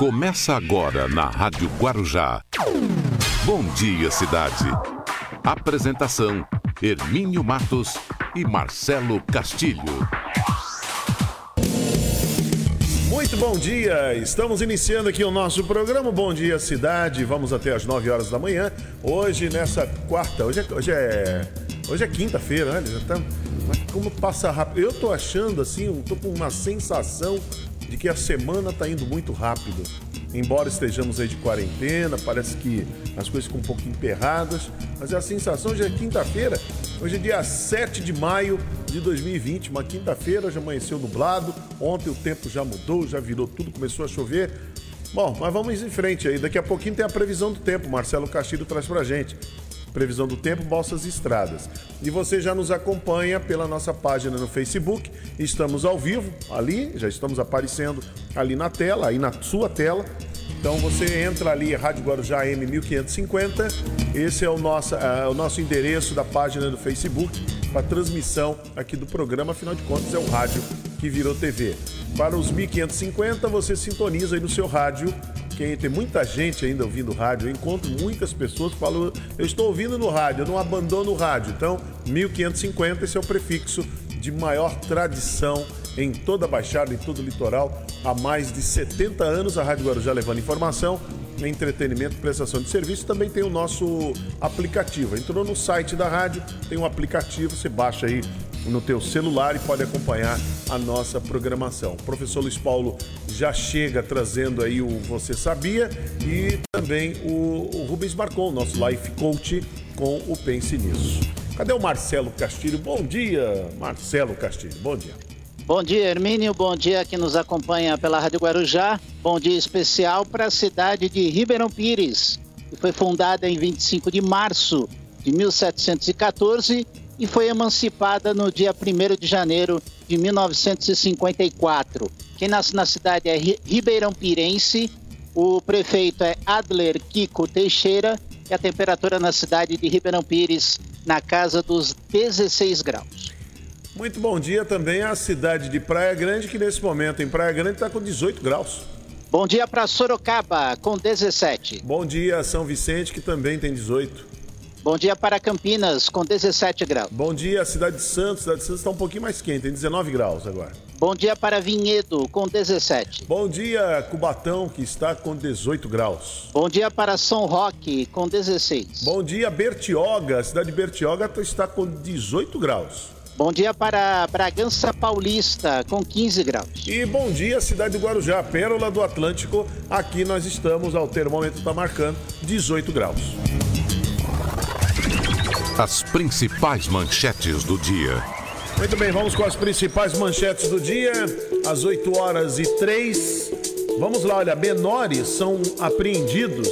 Começa agora na Rádio Guarujá. Bom dia, cidade. Apresentação: Hermínio Matos e Marcelo Castilho. Muito bom dia! Estamos iniciando aqui o nosso programa Bom Dia Cidade. Vamos até as 9 horas da manhã. Hoje, nessa quarta, hoje é, hoje é, hoje é quinta-feira, né? Já tá, mas como passa rápido. Eu tô achando assim, eu tô com uma sensação de que a semana tá indo muito rápido. Embora estejamos aí de quarentena, parece que as coisas ficam um pouco emperradas, mas a sensação já é quinta-feira. Hoje é dia 7 de maio de 2020, uma quinta-feira, já amanheceu nublado. Ontem o tempo já mudou, já virou tudo, começou a chover. Bom, mas vamos em frente aí. Daqui a pouquinho tem a previsão do tempo. Marcelo Castilho traz pra gente. Previsão do tempo, Balsas Estradas. E você já nos acompanha pela nossa página no Facebook. Estamos ao vivo ali, já estamos aparecendo ali na tela, aí na sua tela. Então você entra ali, Rádio Guarujá M1550. Esse é o nosso, uh, o nosso endereço da página do Facebook para transmissão aqui do programa. Afinal de contas, é o rádio que virou TV. Para os 1550, você sintoniza aí no seu rádio quem tem muita gente ainda ouvindo rádio. Eu encontro muitas pessoas que falam, eu estou ouvindo no rádio, eu não abandono o rádio. Então, 1550, esse é o prefixo de maior tradição em toda a Baixada, em todo o litoral. Há mais de 70 anos a Rádio Guarujá levando informação, entretenimento, prestação de serviço. Também tem o nosso aplicativo. Entrou no site da rádio, tem um aplicativo, você baixa aí no teu celular e pode acompanhar a nossa programação. O professor Luiz Paulo já chega trazendo aí o Você Sabia e também o, o Rubens Marcon, nosso Life Coach com o Pense Nisso. Cadê o Marcelo Castilho? Bom dia, Marcelo Castilho. Bom dia. Bom dia, Hermínio. Bom dia que nos acompanha pela Rádio Guarujá. Bom dia especial para a cidade de Ribeirão Pires, que foi fundada em 25 de março de 1714 e foi emancipada no dia 1 de janeiro de 1954. Quem nasce na cidade é Ribeirão Pirense, o prefeito é Adler Kiko Teixeira e a temperatura na cidade de Ribeirão Pires na casa dos 16 graus. Muito bom dia também à cidade de Praia Grande, que nesse momento em Praia Grande está com 18 graus. Bom dia para Sorocaba, com 17. Bom dia São Vicente, que também tem 18. Bom dia para Campinas, com 17 graus. Bom dia, cidade de Santos. Cidade de Santos está um pouquinho mais quente, tem 19 graus agora. Bom dia para Vinhedo, com 17. Bom dia, Cubatão, que está com 18 graus. Bom dia para São Roque, com 16. Bom dia, Bertioga. A cidade de Bertioga está com 18 graus. Bom dia para Bragança Paulista, com 15 graus. E bom dia, cidade do Guarujá, Pérola do Atlântico. Aqui nós estamos, ao termômetro está marcando 18 graus. As principais manchetes do dia. Muito bem, vamos com as principais manchetes do dia. Às 8 horas e 3. Vamos lá, olha, menores são apreendidos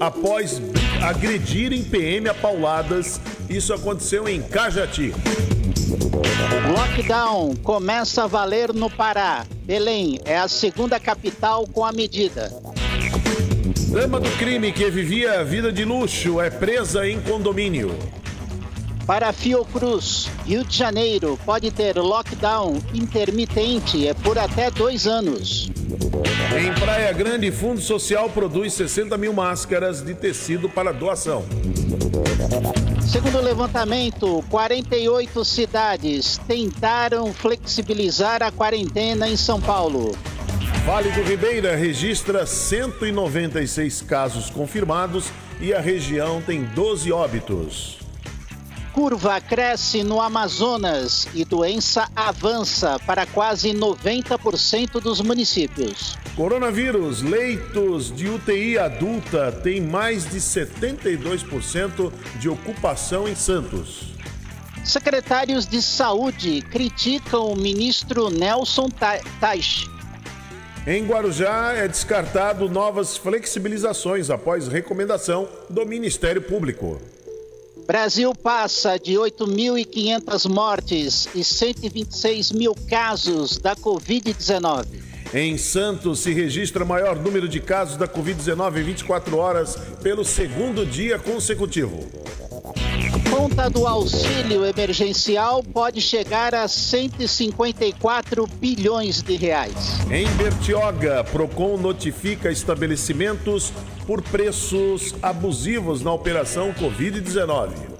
após agredirem PM a pauladas. Isso aconteceu em Cajati. Lockdown começa a valer no Pará. Belém é a segunda capital com a medida. Dama do crime que vivia a vida de luxo é presa em condomínio. Para Fiocruz, Rio de Janeiro pode ter lockdown intermitente é por até dois anos. Em Praia Grande, Fundo Social produz 60 mil máscaras de tecido para doação. Segundo o levantamento, 48 cidades tentaram flexibilizar a quarentena em São Paulo. Vale do Ribeira registra 196 casos confirmados e a região tem 12 óbitos. Curva cresce no Amazonas e doença avança para quase 90% dos municípios. Coronavírus, leitos de UTI adulta têm mais de 72% de ocupação em Santos. Secretários de Saúde criticam o ministro Nelson Taix. Em Guarujá é descartado novas flexibilizações após recomendação do Ministério Público. Brasil passa de 8.500 mortes e 126 mil casos da Covid-19. Em Santos se registra maior número de casos da Covid-19 em 24 horas pelo segundo dia consecutivo. Conta do auxílio emergencial pode chegar a 154 bilhões de reais. Em Bertioga, Procon notifica estabelecimentos por preços abusivos na operação Covid-19.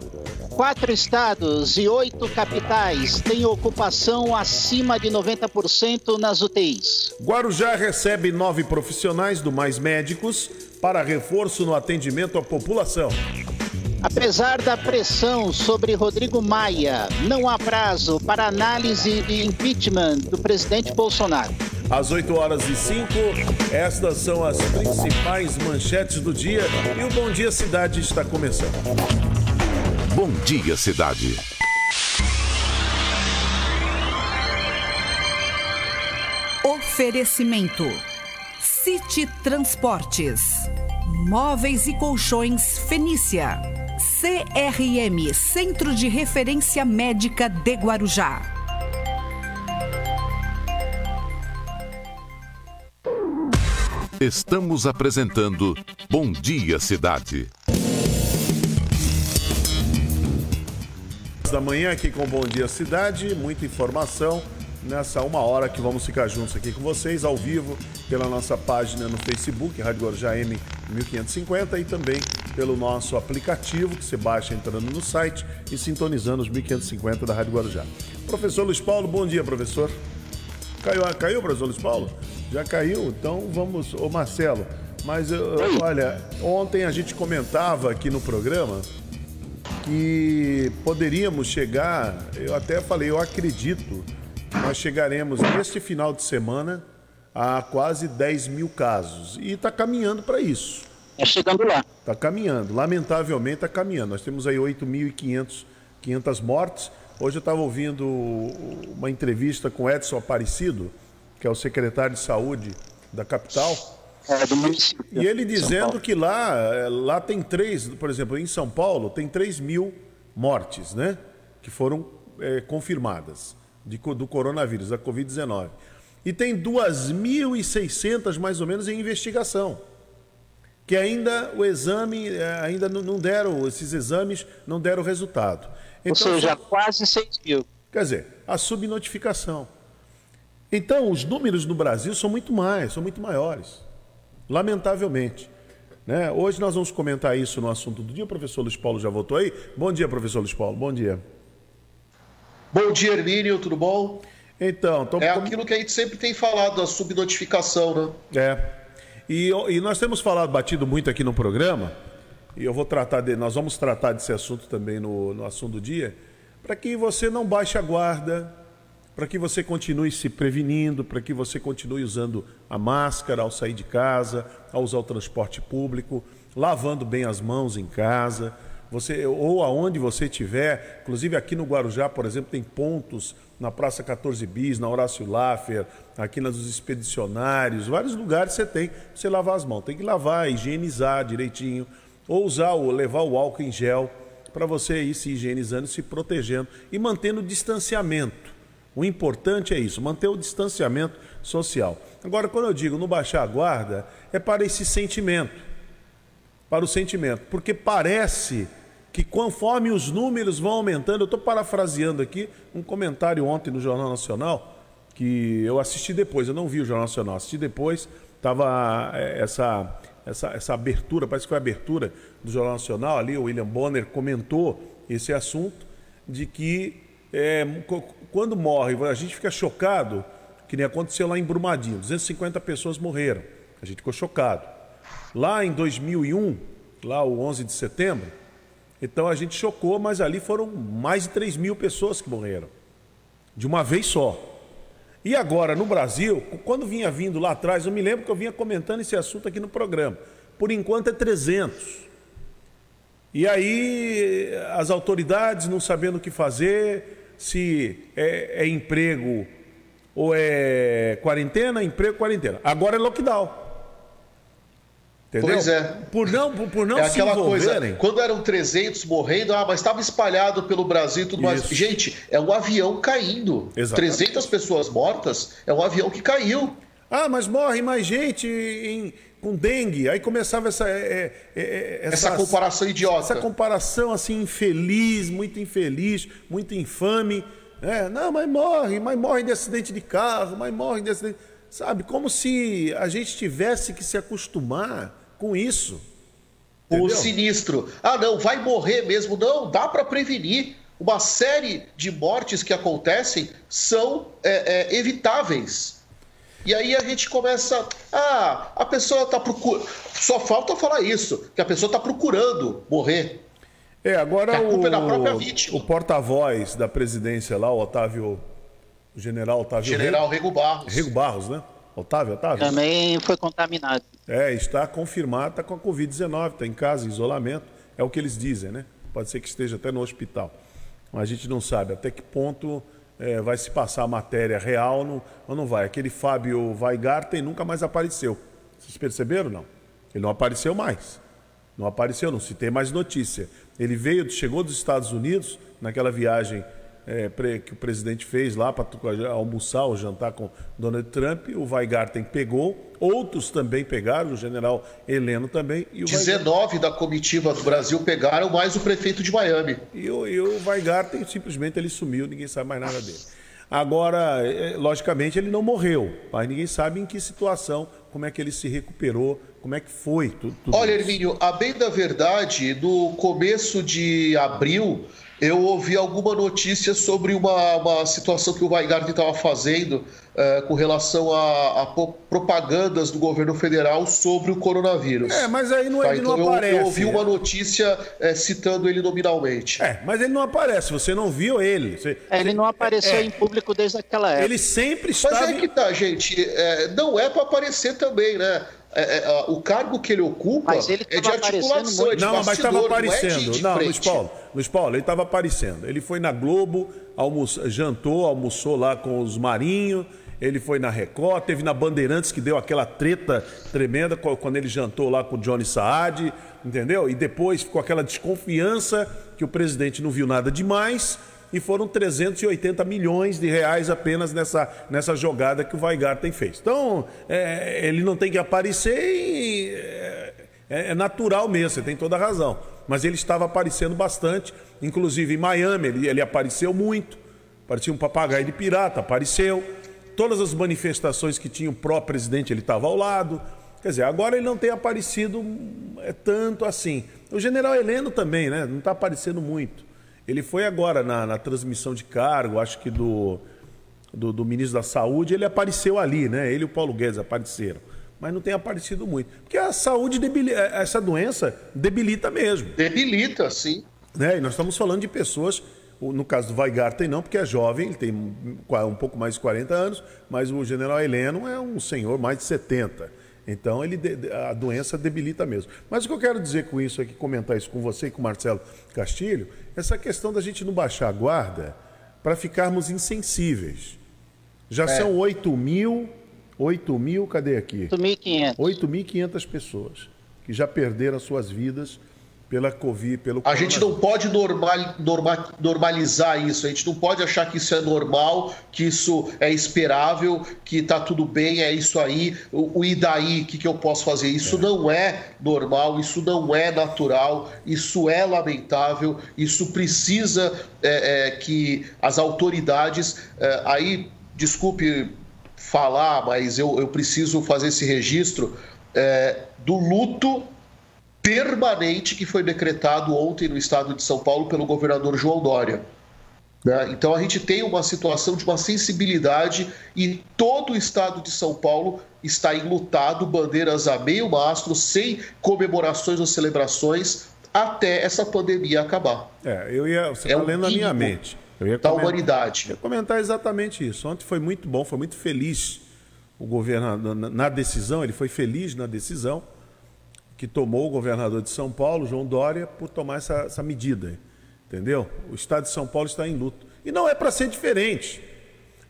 Quatro estados e oito capitais têm ocupação acima de 90% nas UTIs. Guarujá recebe nove profissionais do Mais Médicos para reforço no atendimento à população. Apesar da pressão sobre Rodrigo Maia, não há prazo para análise de impeachment do presidente Bolsonaro. Às 8 horas e 5, estas são as principais manchetes do dia e o Bom Dia Cidade está começando. Bom Dia Cidade. Oferecimento: City Transportes, Móveis e Colchões Fenícia, CRM Centro de Referência Médica de Guarujá. Estamos apresentando Bom Dia Cidade. Da manhã aqui com Bom Dia Cidade, muita informação nessa uma hora que vamos ficar juntos aqui com vocês, ao vivo, pela nossa página no Facebook, Rádio Guarujá M 1550 e também pelo nosso aplicativo que você baixa entrando no site e sintonizando os 1550 da Rádio Guarujá. Professor Luiz Paulo, bom dia, professor. Caiu, caiu, professor Luiz Paulo? Já caiu? Então vamos. Ô Marcelo, mas olha, ontem a gente comentava aqui no programa que poderíamos chegar, eu até falei, eu acredito, nós chegaremos neste final de semana a quase 10 mil casos. E está caminhando para isso. É chegando lá. Está caminhando, lamentavelmente está caminhando. Nós temos aí 8.500 mortes. Hoje eu estava ouvindo uma entrevista com Edson Aparecido, que é o secretário de saúde da capital. É, do município. E ele dizendo que lá, lá tem três, por exemplo, em São Paulo, tem 3 mil mortes, né? Que foram é, confirmadas de, do coronavírus, da Covid-19. E tem 2.600 mais ou menos em investigação. Que ainda o exame, é, ainda não deram, esses exames não deram resultado. Então, Ou seja, só, quase 6 mil. Quer dizer, a subnotificação. Então, os números no Brasil são muito mais, são muito maiores. Lamentavelmente. Né? Hoje nós vamos comentar isso no assunto do dia. O professor Luiz Paulo já voltou aí. Bom dia, professor Luiz Paulo. Bom dia. Bom dia, Hermínio. Tudo bom? Então, tô... é aquilo que a gente sempre tem falado, a subnotificação, né? É. E, e nós temos falado, batido muito aqui no programa, e eu vou tratar de, nós vamos tratar desse assunto também no, no assunto do dia, para que você não baixe a guarda, para que você continue se prevenindo, para que você continue usando a máscara ao sair de casa, ao usar o transporte público, lavando bem as mãos em casa, você ou aonde você estiver, inclusive aqui no Guarujá, por exemplo, tem pontos na Praça 14 Bis, na Horácio Laffer, aqui nas dos expedicionários, vários lugares você tem você lavar as mãos. Tem que lavar, higienizar direitinho, ou usar ou levar o álcool em gel para você ir se higienizando, se protegendo e mantendo o distanciamento. O importante é isso, manter o distanciamento social. Agora, quando eu digo não baixar a guarda, é para esse sentimento. Para o sentimento. Porque parece que conforme os números vão aumentando, eu estou parafraseando aqui um comentário ontem no Jornal Nacional, que eu assisti depois, eu não vi o Jornal Nacional, assisti depois, estava é, essa, essa, essa abertura, parece que foi a abertura do Jornal Nacional, ali o William Bonner comentou esse assunto, de que é, quando morre, a gente fica chocado, que nem aconteceu lá em Brumadinho, 250 pessoas morreram, a gente ficou chocado. Lá em 2001, lá o 11 de setembro, então a gente chocou, mas ali foram mais de 3 mil pessoas que morreram, de uma vez só. E agora, no Brasil, quando vinha vindo lá atrás, eu me lembro que eu vinha comentando esse assunto aqui no programa. Por enquanto é 300. E aí as autoridades não sabendo o que fazer, se é, é emprego ou é quarentena, emprego, quarentena. Agora é lockdown. Entendeu? Pois é. Por não, por, não é aquela coisa. Quando eram 300 morrendo, ah, mas estava espalhado pelo Brasil e tudo Isso. mais. Gente, é um avião caindo. Exatamente. 300 pessoas mortas é um avião que caiu. Ah, mas morre mais gente em, com dengue. Aí começava essa, é, é, é essa, essa comparação idiota. Essa comparação assim infeliz, muito infeliz, muito infame. É, não, mas morre, mas morre de acidente de carro, mas morre de acidente. Sabe, como se a gente tivesse que se acostumar com isso. O sinistro. Ah, não, vai morrer mesmo. Não, dá para prevenir. Uma série de mortes que acontecem são é, é, evitáveis. E aí a gente começa. Ah, a pessoa está procurando. Só falta falar isso, que a pessoa está procurando morrer. É, agora a culpa o, é da própria vítima. O porta-voz da presidência lá, o Otávio. O general Otávio. General Rego, Rego Barros. Rego Barros, né? Otávio, Otávio? Também foi contaminado. É, está confirmado, está com a Covid-19, está em casa, em isolamento. É o que eles dizem, né? Pode ser que esteja até no hospital. Mas a gente não sabe até que ponto é, vai se passar a matéria real no, ou não vai. Aquele Fábio Weigarten nunca mais apareceu. Vocês perceberam? Não. Ele não apareceu mais. Não apareceu, não se tem mais notícia. Ele veio, chegou dos Estados Unidos naquela viagem é, que o presidente fez lá para almoçar ou jantar com Donald Trump. O Weigarten pegou, outros também pegaram, o general Heleno também. E o 19 Weigarten... da comitiva do Brasil pegaram, mais o prefeito de Miami. E o, e o Weigarten simplesmente ele sumiu, ninguém sabe mais nada dele. Agora, é, logicamente, ele não morreu, mas ninguém sabe em que situação, como é que ele se recuperou, como é que foi tudo. tudo Olha, Hermínio, a bem da verdade, no começo de abril, eu ouvi alguma notícia sobre uma, uma situação que o Weingarten estava fazendo uh, com relação a, a, propagandas do governo federal sobre o coronavírus. É, mas aí não, tá, ele então não aparece. Eu, ouvi uma notícia uh, citando ele nominalmente. É, mas ele não aparece, você não viu ele. Você, é, ele não apareceu é, em público desde aquela época. Ele sempre estava... Mas é que tá, gente, é, não é para aparecer também, né? É, é, o cargo que ele ocupa ele é de articulação, é de Não, mas estava aparecendo. Não, é Luiz Paulo, Luiz Paulo, ele estava aparecendo. Ele foi na Globo, almoçou, jantou, almoçou lá com os marinhos, ele foi na Record, teve na Bandeirantes que deu aquela treta tremenda quando ele jantou lá com o Johnny Saad, entendeu? E depois ficou aquela desconfiança que o presidente não viu nada demais e foram 380 milhões de reais apenas nessa, nessa jogada que o Weigarten fez. Então, é, ele não tem que aparecer e é, é, natural mesmo, você tem toda a razão. Mas ele estava aparecendo bastante, inclusive em Miami ele, ele apareceu muito, parecia um papagaio de pirata, apareceu. Todas as manifestações que tinha o pró-presidente ele estava ao lado. Quer dizer, agora ele não tem aparecido é, tanto assim. O general Heleno também, né? Não está aparecendo muito. Ele foi agora na, na transmissão de cargo, acho que do, do, do, ministro da Saúde, ele apareceu ali, né? Ele e o Paulo Guedes apareceram. Mas não tem aparecido muito. Porque a saúde, debilita, essa doença debilita mesmo. Debilita, sim. Né? E nós estamos falando de pessoas, no caso do Weigarten não, porque é jovem, ele tem um pouco mais de 40 anos, mas o general Heleno é um senhor mais de 70. Então ele, a doença debilita mesmo. Mas o que eu quero dizer com isso aqui, comentar isso com você e com o Marcelo Castilho, essa questão da gente não baixar a guarda para ficarmos insensíveis. Já é. são 8 mil, 8 mil, cadê aqui? 8.500. 8.500 pessoas que já perderam suas vidas pela Covid, pelo A gente não pode normal, normal, normalizar isso, a gente não pode achar que isso é normal, que isso é esperável, que está tudo bem, é isso aí, o, o e daí, o que, que eu posso fazer? Isso é. não é normal, isso não é natural, isso é lamentável, isso precisa é, é, que as autoridades, é, aí, desculpe falar, mas eu, eu preciso fazer esse registro é, do luto permanente que foi decretado ontem no estado de São Paulo pelo governador João Dória. Né? Então a gente tem uma situação de uma sensibilidade e todo o estado de São Paulo está enlutado, bandeiras a meio mastro, sem comemorações ou celebrações, até essa pandemia acabar. É, eu ia. Você está é lendo a minha mente. Eu ia da comentar, humanidade. Eu ia comentar exatamente isso. Ontem foi muito bom, foi muito feliz o governador na decisão, ele foi feliz na decisão que tomou o governador de São Paulo, João Dória, por tomar essa, essa medida. Entendeu? O estado de São Paulo está em luto. E não é para ser diferente.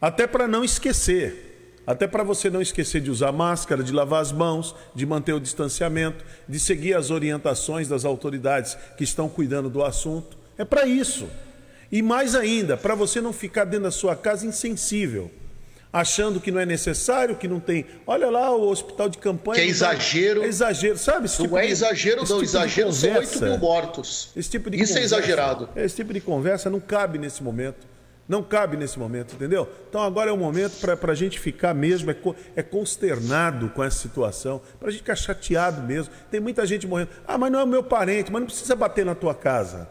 Até para não esquecer. Até para você não esquecer de usar máscara, de lavar as mãos, de manter o distanciamento, de seguir as orientações das autoridades que estão cuidando do assunto. É para isso. E mais ainda, para você não ficar dentro da sua casa insensível achando que não é necessário, que não tem. Olha lá o hospital de campanha. Que é exagero. É exagero, sabe? Esse não tipo é de, exagero, não. Tipo exagero são 8 mil mortos. Esse tipo de Isso é conversa, é exagerado. Esse tipo de conversa não cabe nesse momento. Não cabe nesse momento, entendeu? Então agora é o momento para a gente ficar mesmo, é, é consternado com essa situação, para a gente ficar chateado mesmo. Tem muita gente morrendo. Ah, mas não é o meu parente, mas não precisa bater na tua casa.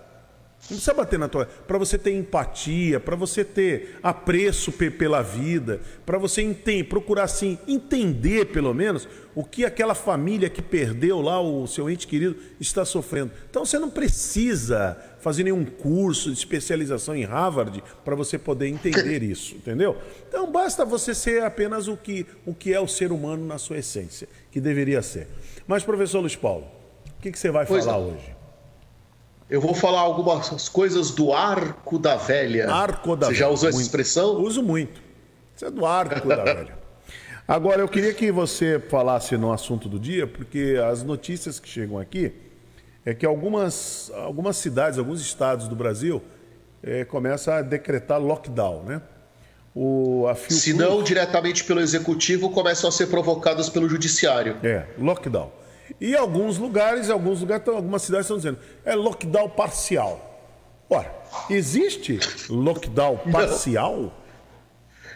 Não precisa bater na tua. Para você ter empatia, para você ter apreço pela vida, para você entender, procurar assim, entender pelo menos o que aquela família que perdeu lá o seu ente querido está sofrendo. Então você não precisa fazer nenhum curso de especialização em Harvard para você poder entender isso, entendeu? Então basta você ser apenas o que, o que é o ser humano na sua essência, que deveria ser. Mas, professor Luiz Paulo, o que, que você vai pois falar não. hoje? Eu vou falar algumas coisas do arco da velha. Arco da Você velha. já usou essa expressão? Uso muito. Isso é do arco da velha. Agora, eu queria que você falasse no assunto do dia, porque as notícias que chegam aqui é que algumas, algumas cidades, alguns estados do Brasil é, começam a decretar lockdown, né? O, a Se não diretamente pelo executivo, começam a ser provocadas pelo judiciário. É, lockdown. E alguns lugares, alguns lugares, algumas cidades estão dizendo, é lockdown parcial. Ora, existe lockdown parcial?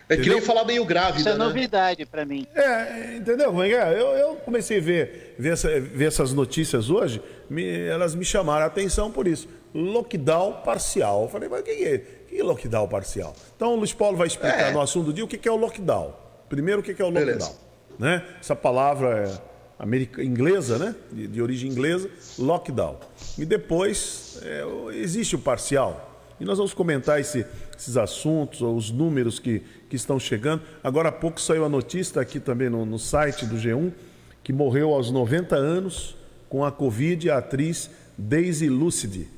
É que nem falar meio grave, Isso é né? novidade para mim. É, entendeu? É é? Eu, eu comecei a ver, ver, essa, ver, essas notícias hoje, me, elas me chamaram a atenção por isso. Lockdown parcial. Eu falei, mas o que é? que é lockdown parcial? Então o Luiz Paulo vai explicar é. no assunto do dia o que é o lockdown. Primeiro, o que é o lockdown. Né? Essa palavra é America, inglesa, né? De, de, origem inglesa, lockdown. E depois é, existe o parcial. E nós vamos comentar esse, esses assuntos, os números que, que estão chegando. Agora há pouco saiu a notícia aqui também no, no site do G1, que morreu aos 90 anos com a Covid a atriz Daisy Lucidi.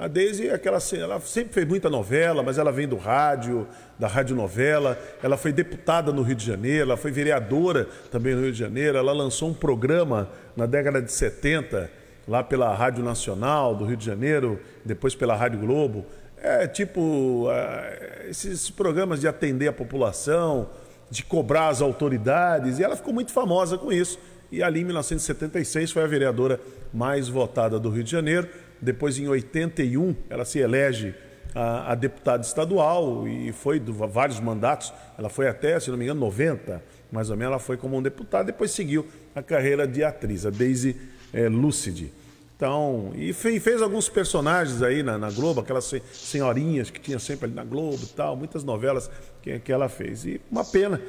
A Daisy, aquela, ela sempre fez muita novela, mas ela vem do rádio, da radionovela. Ela foi deputada no Rio de Janeiro, ela foi vereadora também no Rio de Janeiro. Ela lançou um programa na década de 70, lá pela Rádio Nacional do Rio de Janeiro, depois pela Rádio Globo. É tipo é, esses programas de atender a população, de cobrar as autoridades, e ela ficou muito famosa com isso. E ali, em 1976, foi a vereadora mais votada do Rio de Janeiro depois, em 81, ela se elege a, a deputada estadual e foi de vários mandatos. Ela foi até, se não me engano, 90, mais ou menos. Ela foi como um deputado, depois seguiu a carreira de atriz, a Daisy é, Lucidi. Então, e fez, fez, alguns personagens aí na, na, Globo, aquelas senhorinhas que tinha sempre ali na Globo e tal, muitas novelas que, que ela fez. E uma pena.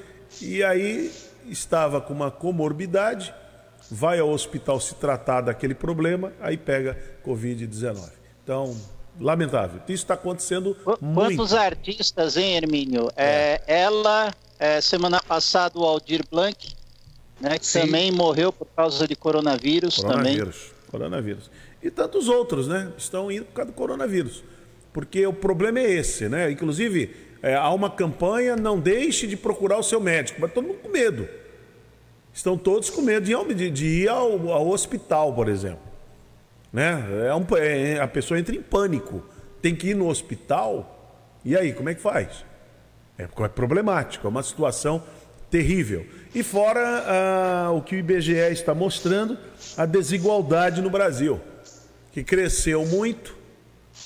E aí estava com uma comorbidade vai ao hospital se tratar daquele problema, aí pega Covid-19. Então, lamentável. Isso está acontecendo Quantos muito. Quantos artistas, hein, Hermínio? É. É, ela, é, semana passada, o Aldir Blanc, né, que Sim. também morreu por causa de coronavírus. Coronavírus, também. coronavírus. E tantos outros, né? Estão indo por causa do coronavírus. Porque o problema é esse, né? Inclusive, é, há uma campanha, não deixe de procurar o seu médico, mas todo mundo com medo. Estão todos com medo de, de ir ao, ao, hospital, por exemplo. Né? É um, é, a pessoa entra em pânico. Tem que ir no hospital. E aí, como é que faz? É, é problemático, é uma situação terrível. E fora ah, o que o IBGE está mostrando, a desigualdade no Brasil, que cresceu muito,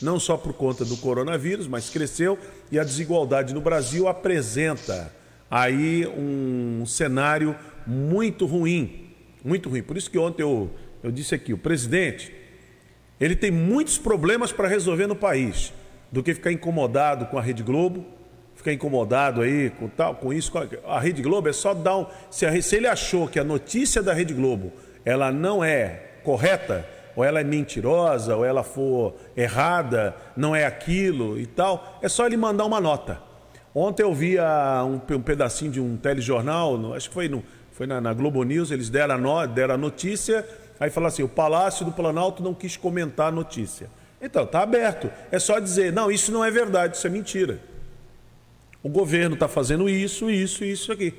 não só por conta do coronavírus, mas cresceu, e a desigualdade no Brasil apresenta aí um cenário muito ruim, muito ruim. Por isso que ontem eu, eu disse aqui, o presidente, ele tem muitos problemas para resolver no país, do que ficar incomodado com a Rede Globo, ficar incomodado aí com tal, com isso, com a, a Rede Globo é só dar um, se, a, se ele achou que a notícia da Rede Globo, ela não é correta, ou ela é mentirosa, ou ela for errada, não é aquilo e tal, é só ele mandar uma nota. Ontem eu vi um, um pedacinho de um telejornal, acho que foi no, foi na, na Globo News, eles deram a, no, deram a notícia, aí falaram assim: o Palácio do Planalto não quis comentar a notícia. Então, está aberto. É só dizer: não, isso não é verdade, isso é mentira. O governo está fazendo isso, isso e isso aqui.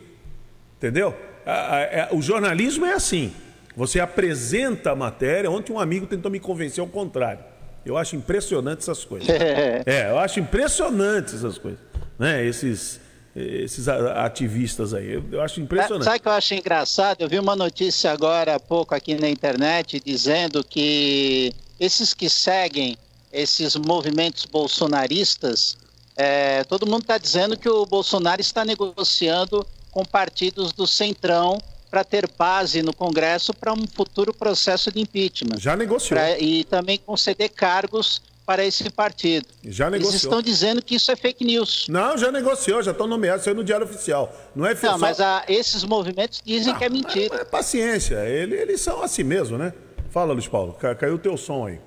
Entendeu? É, o jornalismo é assim. Você apresenta a matéria. Ontem um amigo tentou me convencer ao contrário. Eu acho impressionante essas coisas. é, eu acho impressionante essas coisas. Né? Esses esses ativistas aí. Eu, eu acho impressionante. Sabe o que eu acho engraçado? Eu vi uma notícia agora há pouco aqui na internet dizendo que esses que seguem esses movimentos bolsonaristas, é, todo mundo está dizendo que o Bolsonaro está negociando com partidos do Centrão para ter base no Congresso para um futuro processo de impeachment. Já negociou. Pra, e também conceder cargos para esse partido. Já negociou. Eles estão dizendo que isso é fake news. Não, já negociou, já estão nomeados, isso aí no Diário Oficial. Não é Não, mas a, esses movimentos dizem Não, que é mentira. É, é paciência, eles, eles são assim mesmo, né? Fala, Luiz Paulo, caiu o teu som aí.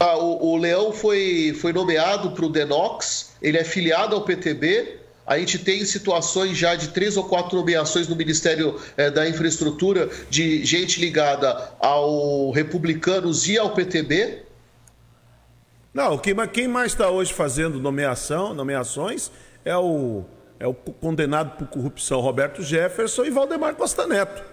Ah, o, o, Leão foi, foi nomeado para o Denox, ele é filiado ao PTB. A gente tem situações já de três ou quatro nomeações no Ministério eh, da Infraestrutura de gente ligada ao Republicanos e ao PTB. Não, quem, quem mais está hoje fazendo nomeação, nomeações é o, é o condenado por corrupção Roberto Jefferson e Valdemar Costa Neto.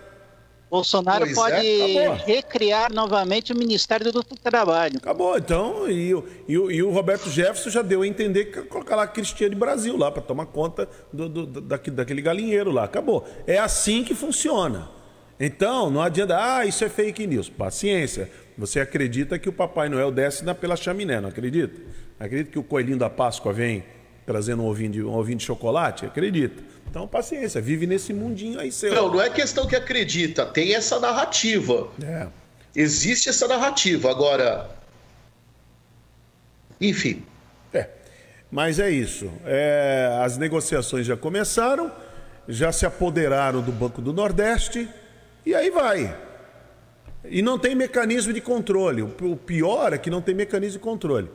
Bolsonaro pois pode é, recriar novamente o Ministério do Trabalho. Acabou, então, e, e, e, o Roberto Jefferson já deu a entender que colocar lá Cristiane Brasil lá para tomar conta do, do, daquele galinheiro lá. Acabou. É assim que funciona. Então, não adianta, ah, isso é fake news. Paciência. Você acredita que o Papai Noel desce na, pela chaminé, não acredita? Acredita que o coelhinho da Páscoa vem trazendo um ovinho de, um ovinho de chocolate? Acredita. Então, paciência, vive nesse mundinho aí seu. Não, não é questão que acredita, tem essa narrativa. É. Existe essa narrativa. Agora. Enfim. É. Mas é isso. É, as negociações já começaram, já se apoderaram do Banco do Nordeste, e aí vai. E não tem mecanismo de controle. O pior é que não tem mecanismo de controle.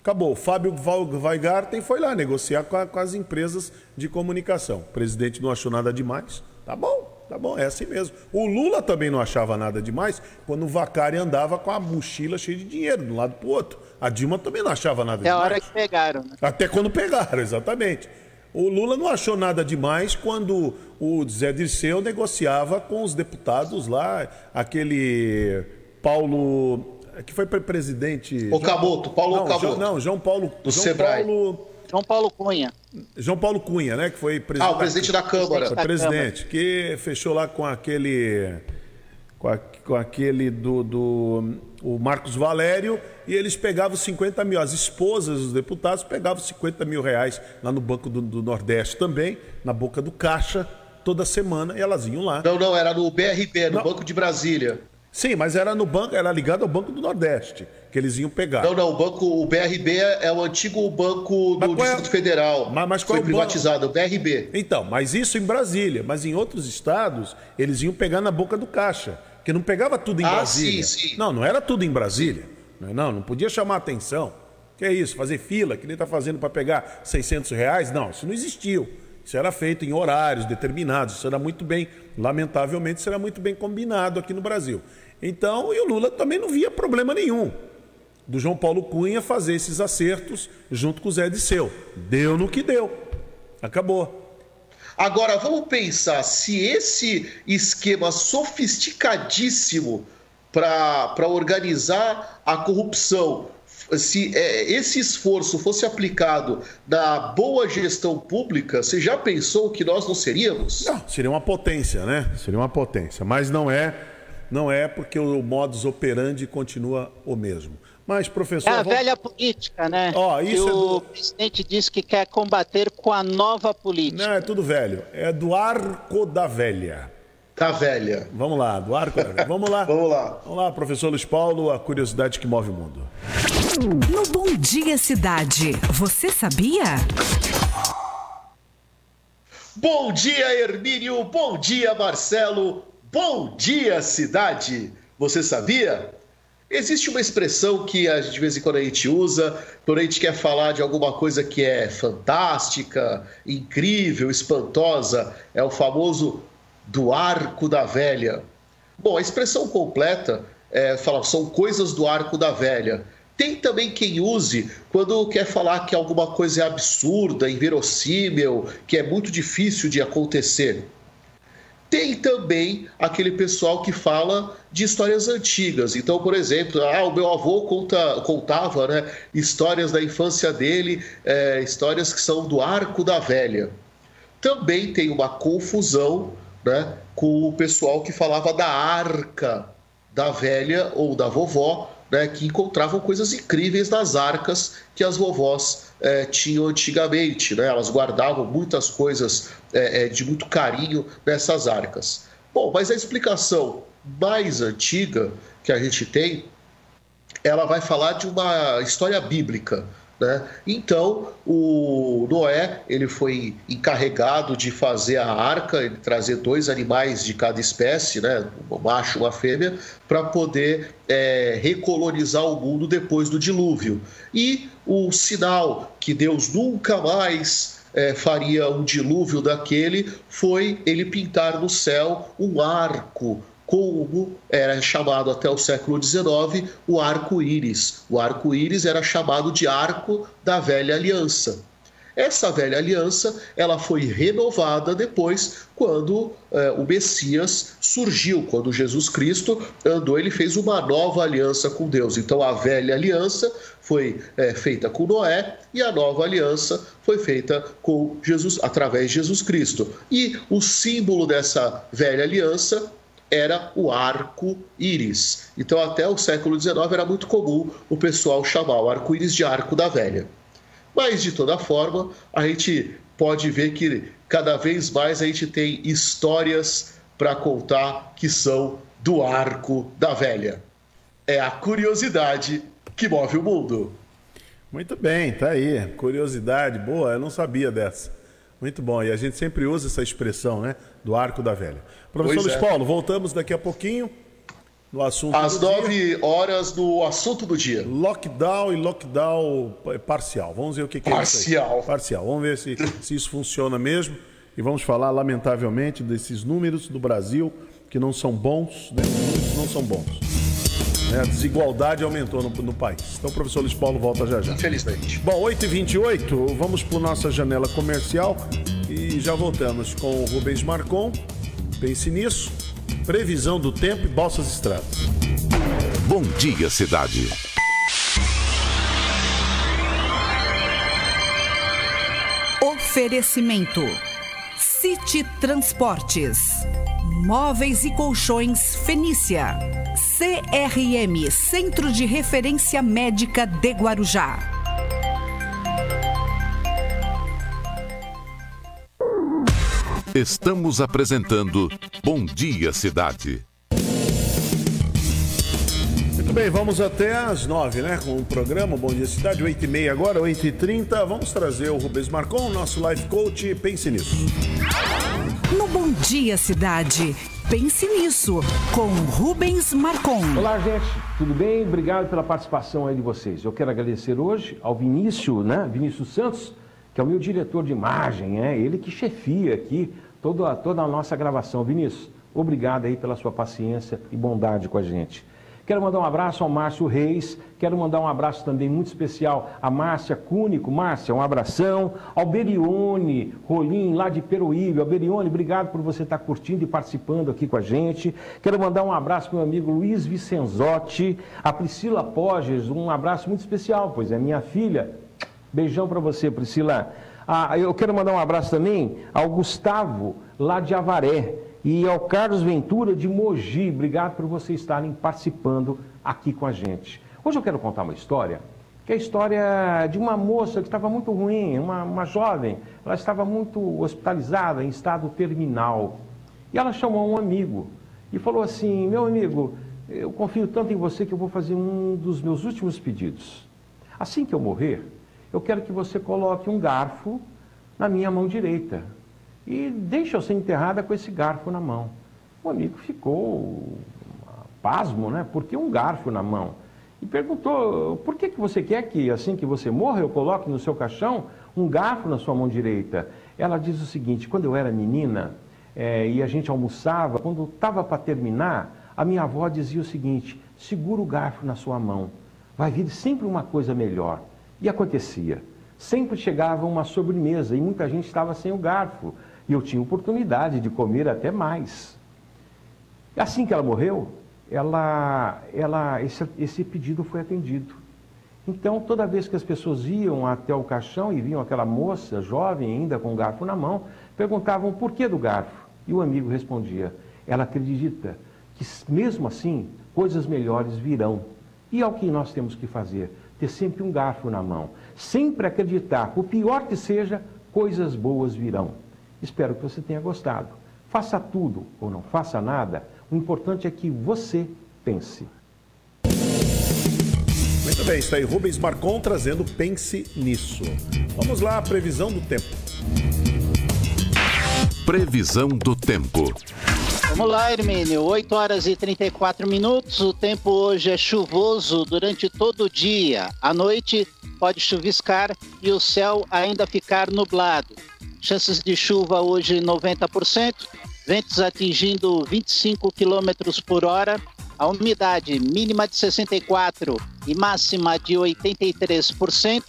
Acabou. O Fábio Weigarten foi lá negociar com, a, com, as empresas de comunicação. O presidente não achou nada demais. Tá bom, tá bom, é assim mesmo. O Lula também não achava nada demais quando o Vacari andava com a mochila cheia de dinheiro de um lado para o outro. A Dilma também não achava nada Até demais. Até a hora que pegaram. Né? Até quando pegaram, exatamente. O Lula não achou nada demais quando o Zé Dirceu negociava com os deputados lá, aquele Paulo, que foi presidente... O Caboto, Paulo não, Caboto. João, não, João Paulo... Do João Sebrae. Paulo... João Paulo Cunha. João Paulo Cunha, né? Que foi presidente. Ah, o presidente da, da Câmara. Foi presidente, que fechou lá com aquele. Com, a, com aquele do, do o Marcos Valério, e eles pegavam 50 mil. As esposas dos deputados pegavam 50 mil reais lá no Banco do, do Nordeste também, na boca do caixa, toda semana, e elas iam lá. Não, não, era no BRB, no não. Banco de Brasília. Sim, mas era no banco, era ligado ao Banco do Nordeste, que eles iam pegar. Não, não, o banco, o BRB é o antigo banco do é Distrito é... Federal. Mas, mas qual Foi é o privatizado, banco? o BRB. Então, mas isso em Brasília, mas em outros estados, eles iam pegar na boca do caixa. Porque não pegava tudo em ah, Brasília. Sim, sim. Não, não era tudo em Brasília. Não, não podia chamar atenção. Que é isso? Fazer fila, que ele está fazendo para pegar 600 reais? Não, isso não existiu. Isso era feito em horários determinados. Isso era muito bem, lamentavelmente, isso era muito bem combinado aqui no Brasil. Então, e o Lula também não via problema nenhum do João Paulo Cunha fazer esses acertos junto com o Zé Disseu. Deu no que deu. Acabou. Agora, vamos pensar se esse esquema sofisticadíssimo para organizar a corrupção, se é, esse esforço fosse aplicado na boa gestão pública, você já pensou que nós não seríamos? Não, seria uma potência, né? Seria uma potência, mas não é, não é porque o modus operandi continua o mesmo. Mas, professor. É a vamos... velha política, né? Ó, isso que é do... O presidente disse que quer combater com a nova política. Não, é tudo velho. É do arco da velha. Da velha. Vamos lá, do arco da velha. Vamos lá. Vamos lá. Vamos lá, professor Luiz Paulo, a curiosidade que move o mundo. No Bom Dia Cidade, você sabia? Bom dia, Hermínio. Bom dia, Marcelo. Bom dia, cidade. Você sabia? Existe uma expressão que a gente, de vez em quando a gente usa quando a gente quer falar de alguma coisa que é fantástica, incrível, espantosa, é o famoso do arco da velha. Bom, a expressão completa é, fala, são coisas do arco da velha. Tem também quem use quando quer falar que alguma coisa é absurda, inverossímil, que é muito difícil de acontecer. Tem também aquele pessoal que fala de histórias antigas. Então, por exemplo, ah, o meu avô conta, contava né, histórias da infância dele, é, histórias que são do Arco da Velha. Também tem uma confusão né, com o pessoal que falava da Arca da Velha ou da vovó, né, que encontravam coisas incríveis nas arcas que as vovós é, tinham antigamente. Né? Elas guardavam muitas coisas é, é, de muito carinho nessas arcas. Bom, mas a explicação mais antiga que a gente tem, ela vai falar de uma história bíblica. Né? Então, o Noé ele foi encarregado de fazer a arca, ele trazer dois animais de cada espécie, né? um macho e uma fêmea, para poder é, recolonizar o mundo depois do dilúvio. E o sinal que Deus nunca mais é, faria um dilúvio daquele foi ele pintar no céu um arco como era chamado até o século XIX o arco-íris. O arco-íris era chamado de arco da velha aliança. Essa velha aliança ela foi renovada depois quando eh, o Messias surgiu, quando Jesus Cristo andou, ele fez uma nova aliança com Deus. Então a velha aliança foi eh, feita com Noé e a nova aliança foi feita com Jesus através de Jesus Cristo. E o símbolo dessa velha aliança era o arco-íris. Então, até o século XIX era muito comum o pessoal chamar o arco-íris de arco da velha. Mas, de toda forma, a gente pode ver que cada vez mais a gente tem histórias para contar que são do arco da velha. É a curiosidade que move o mundo. Muito bem, tá aí. Curiosidade boa, eu não sabia dessa. Muito bom. E a gente sempre usa essa expressão, né? Do arco da velha. Professor Luiz é. Paulo, voltamos daqui a pouquinho no assunto Às nove horas do assunto do dia. Lockdown e lockdown parcial. Vamos ver o que, que parcial. é isso Parcial. Vamos ver se, se isso funciona mesmo. E vamos falar, lamentavelmente, desses números do Brasil que não são bons, né? Não são bons. Né? A desigualdade aumentou no, no, país. Então o professor Luiz Paulo volta já já. Infelizmente. Bom, 8h28, vamos para nossa janela comercial e já voltamos com o Rubens Marcon Pense nisso. Previsão do tempo e Balsas Estradas. Bom dia, cidade. Oferecimento: City Transportes, Móveis e Colchões Fenícia, CRM Centro de Referência Médica de Guarujá. Estamos apresentando Bom Dia Cidade. Muito bem, vamos até às nove, né? Com o programa Bom Dia Cidade, oito e meia agora, oito e trinta. Vamos trazer o Rubens Marcon, nosso life coach. Pense nisso. No Bom Dia Cidade, pense nisso, com Rubens Marcon. Olá, gente, tudo bem? Obrigado pela participação aí de vocês. Eu quero agradecer hoje ao Vinícius, né? Vinícius Santos, que é o meu diretor de imagem, é ele que chefia aqui toda, toda a nossa gravação. Vinícius, obrigado aí pela sua paciência e bondade com a gente. Quero mandar um abraço ao Márcio Reis, quero mandar um abraço também muito especial à Márcia Cúnico. Márcia, um abração. Ao Berione Rolim, lá de Peruíbe. Ao Berione, obrigado por você estar curtindo e participando aqui com a gente. Quero mandar um abraço para meu amigo Luiz Vicenzotti, a Priscila Poges, um abraço muito especial, pois é minha filha. Beijão para você, Priscila. Ah, eu quero mandar um abraço também ao Gustavo, lá de Avaré, e ao Carlos Ventura, de Mogi. Obrigado por vocês estarem participando aqui com a gente. Hoje eu quero contar uma história, que é a história de uma moça que estava muito ruim, uma, uma jovem. Ela estava muito hospitalizada, em estado terminal. E ela chamou um amigo e falou assim: Meu amigo, eu confio tanto em você que eu vou fazer um dos meus últimos pedidos. Assim que eu morrer, eu quero que você coloque um garfo na minha mão direita e deixe eu ser enterrada com esse garfo na mão. O amigo ficou pasmo, né? Por que um garfo na mão? E perguntou, por que, que você quer que assim que você morra eu coloque no seu caixão um garfo na sua mão direita? Ela diz o seguinte, quando eu era menina é, e a gente almoçava, quando estava para terminar, a minha avó dizia o seguinte, segura o garfo na sua mão, vai vir sempre uma coisa melhor. E acontecia. Sempre chegava uma sobremesa e muita gente estava sem o garfo. E eu tinha oportunidade de comer até mais. Assim que ela morreu, ela, ela, esse, esse pedido foi atendido. Então, toda vez que as pessoas iam até o caixão e viam aquela moça jovem ainda com o garfo na mão, perguntavam por que do garfo. E o amigo respondia: ela acredita que mesmo assim coisas melhores virão. E é o que nós temos que fazer: ter sempre um garfo na mão, sempre acreditar, por pior que seja, coisas boas virão. Espero que você tenha gostado. Faça tudo ou não faça nada, o importante é que você pense. Muito bem, está aí Rubens Marcon trazendo Pense Nisso. Vamos lá, previsão do tempo. Previsão do tempo. Vamos lá, Hermínio. 8 horas e 34 minutos. O tempo hoje é chuvoso durante todo o dia. À noite pode chuviscar e o céu ainda ficar nublado. Chances de chuva hoje 90%, ventos atingindo 25 km por hora a umidade mínima de 64 e máxima de 83%.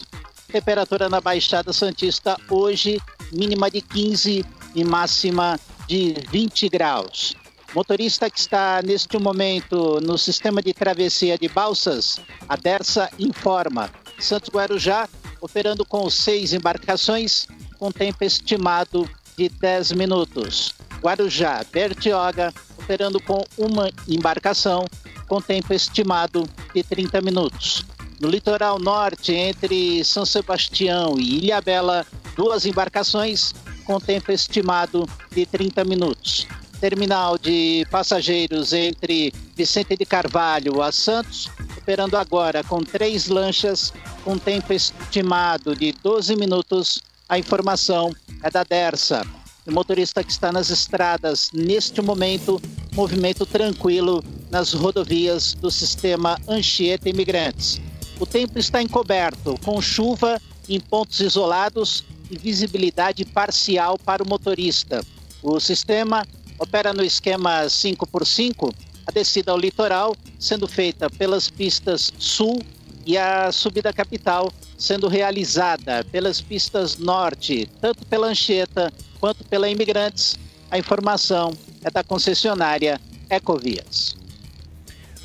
Temperatura na Baixada Santista hoje mínima de 15 e máxima de 20 graus. Motorista que está neste momento no sistema de travessia de balsas, a Dersa informa. Santos Guarujá operando com seis embarcações, com tempo estimado de 10 minutos. Guarujá, Bertioga, operando com uma embarcação com tempo estimado de 30 minutos. No litoral norte, entre São Sebastião e Ilhabela, duas embarcações com tempo estimado de 30 minutos. Terminal de passageiros entre Vicente de Carvalho a Santos, operando agora com três lanchas com tempo estimado de 12 minutos. A informação é da Dersa. O motorista que está nas estradas neste momento, movimento tranquilo nas rodovias do sistema Anchieta Imigrantes. O tempo está encoberto, com chuva em pontos isolados e visibilidade parcial para o motorista. O sistema opera no esquema 5x5, a descida ao litoral sendo feita pelas pistas sul e a subida capital sendo realizada pelas pistas norte, tanto pela Anchieta quanto pela Imigrantes. A informação é da concessionária Ecovias.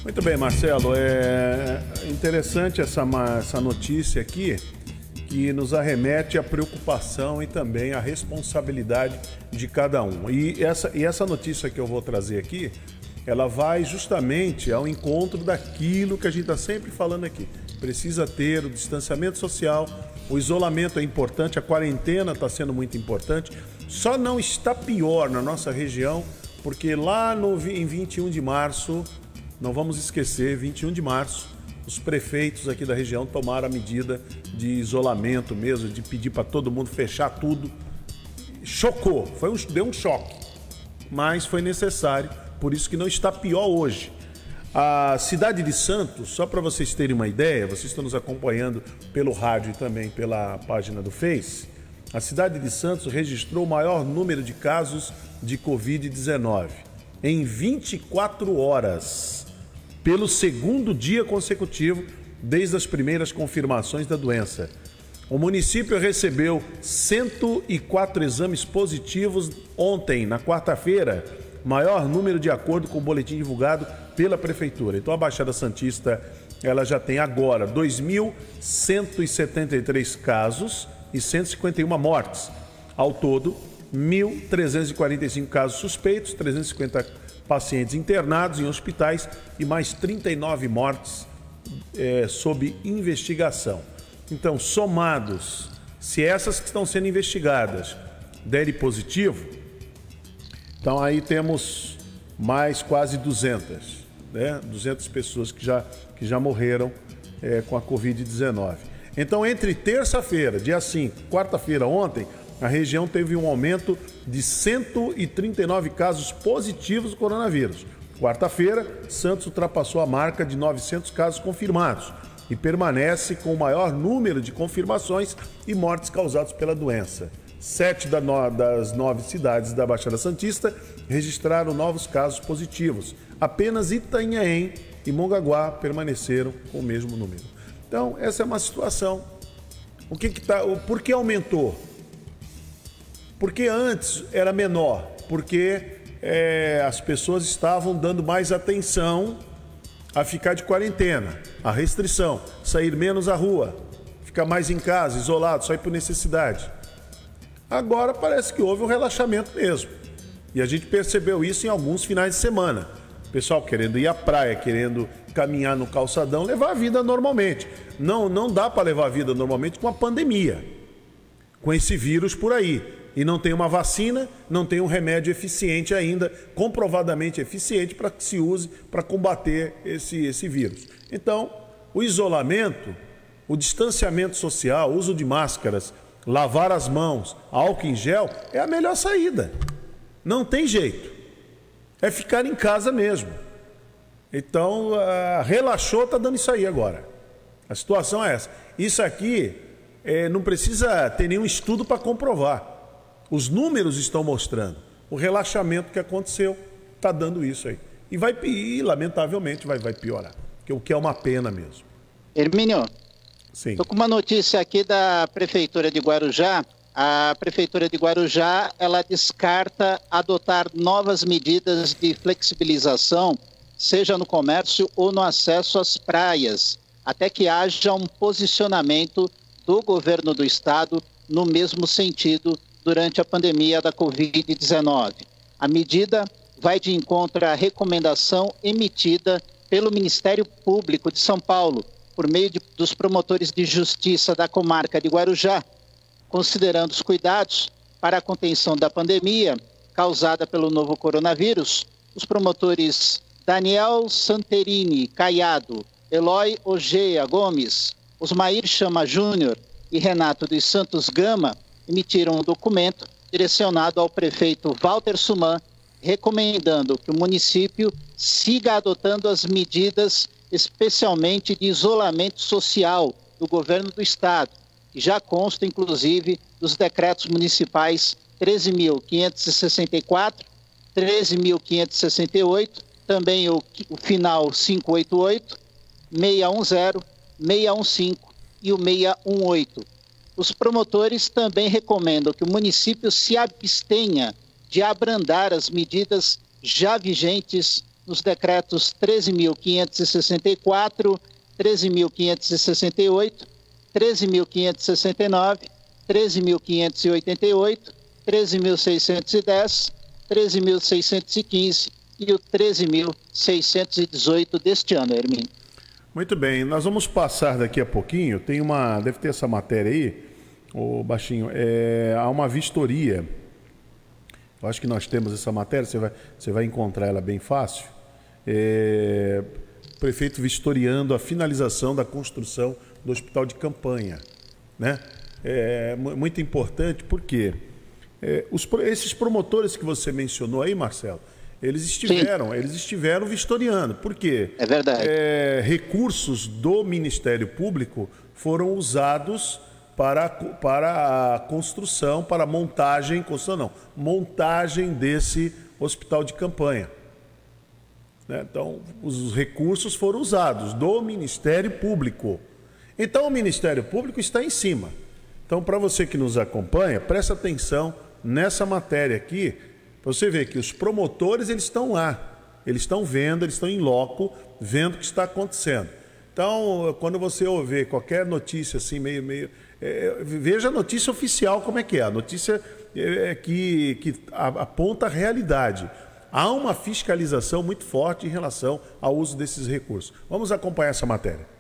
Muito bem, Marcelo. É interessante essa, essa notícia aqui que nos arremete à preocupação e também à responsabilidade de cada um. E essa, e essa notícia que eu vou trazer aqui, ela vai justamente ao encontro daquilo que a gente está sempre falando aqui. Precisa ter o distanciamento social, o isolamento é importante, a quarentena está sendo muito importante. Só não está pior na nossa região, porque lá no, em 21 de março, não vamos esquecer, 21 de março, os prefeitos aqui da região tomaram a medida de isolamento mesmo, de pedir para todo mundo fechar tudo. Chocou, foi um, deu um choque, mas foi necessário, por isso que não está pior hoje. A cidade de Santos, só para vocês terem uma ideia, vocês estão nos acompanhando pelo rádio e também pela página do Face. A cidade de Santos registrou o maior número de casos de Covid-19 em 24 horas, pelo segundo dia consecutivo desde as primeiras confirmações da doença. O município recebeu 104 exames positivos ontem, na quarta-feira, maior número de acordo com o boletim divulgado pela prefeitura. Então a Baixada Santista ela já tem agora 2.173 casos e 151 mortes. Ao todo, 1.345 casos suspeitos, 350 pacientes internados em hospitais e mais 39 mortes é, sob investigação. Então, somados, se essas que estão sendo investigadas derem positivo, então aí temos mais quase 200 né, 200 pessoas que já, que já morreram é, com a Covid-19. Então, entre terça-feira, dia 5, quarta-feira, ontem, a região teve um aumento de 139 casos positivos do coronavírus. Quarta-feira, Santos ultrapassou a marca de 900 casos confirmados e permanece com o maior número de confirmações e mortes causadas pela doença. Sete das nove cidades da Baixada Santista registraram novos casos positivos. Apenas Itanhaém e Mongaguá permaneceram com o mesmo número. Então, essa é uma situação. O que que tá, por que aumentou? Porque antes era menor, porque é, as pessoas estavam dando mais atenção a ficar de quarentena, a restrição, sair menos à rua, ficar mais em casa, isolado, só ir por necessidade. Agora parece que houve um relaxamento mesmo. E a gente percebeu isso em alguns finais de semana. O pessoal querendo ir à praia, querendo caminhar no calçadão, levar a vida normalmente. Não, não dá para levar a vida normalmente com a pandemia, com esse vírus por aí e não tem uma vacina, não tem um remédio eficiente ainda, comprovadamente eficiente para que se use para combater esse, esse vírus. Então, o isolamento, o distanciamento social, uso de máscaras, lavar as mãos, álcool em gel é a melhor saída. Não tem jeito. É ficar em casa mesmo. Então, relaxou, está dando isso aí agora. A situação é essa. Isso aqui é, não precisa ter nenhum estudo para comprovar. Os números estão mostrando. O relaxamento que aconteceu está dando isso aí. E vai, e, lamentavelmente, vai, vai piorar. Que, o que é uma pena mesmo. Hermínio, estou com uma notícia aqui da Prefeitura de Guarujá. A Prefeitura de Guarujá ela descarta adotar novas medidas de flexibilização, seja no comércio ou no acesso às praias, até que haja um posicionamento do governo do estado no mesmo sentido durante a pandemia da Covid-19. A medida vai de encontro à recomendação emitida pelo Ministério Público de São Paulo, por meio de, dos promotores de justiça da comarca de Guarujá, considerando os cuidados para a contenção da pandemia causada pelo novo coronavírus, os promotores Daniel Santerini Caiado, Eloy Ogea Gomes, Osmair Chama Júnior e Renato dos Santos Gama emitiram um documento direcionado ao prefeito Walter Suman, recomendando que o município siga adotando as medidas, especialmente de isolamento social, do governo do estado, que já consta, inclusive, dos decretos municipais 13.564, 13.568, também o, o final 588, 610, 615 e o 618 os promotores também recomendam que o município se abstenha de abrandar as medidas já vigentes nos decretos 13.564, 13.568, 13.569, 13.588, 13.610, 13.615 e o 13.618 deste ano, Hermínio. Muito bem, nós vamos passar daqui a pouquinho. Tem uma, deve ter essa matéria aí, o baixinho. É, há uma vistoria. Eu acho que nós temos essa matéria. Você vai, você vai encontrar ela bem fácil. É, prefeito vistoriando a finalização da construção do hospital de campanha, né? É muito importante porque é, os, esses promotores que você mencionou aí, Marcelo, eles estiveram, Sim. eles estiveram vistoriando. Por quê? É verdade. É, recursos do Ministério Público foram usados para, para a construção, para a montagem, construção não, montagem desse hospital de campanha. Né? Então, os recursos foram usados do Ministério Público. Então, o Ministério Público está em cima. Então, para você que nos acompanha, presta atenção nessa matéria aqui, você ver que os promotores eles estão lá, eles estão vendo, eles estão em loco, vendo o que está acontecendo. Então, quando você ouvir qualquer notícia assim, meio, meio. É, veja a notícia oficial como é que é. A notícia é, é que, que aponta a realidade. Há uma fiscalização muito forte em relação ao uso desses recursos. Vamos acompanhar essa matéria.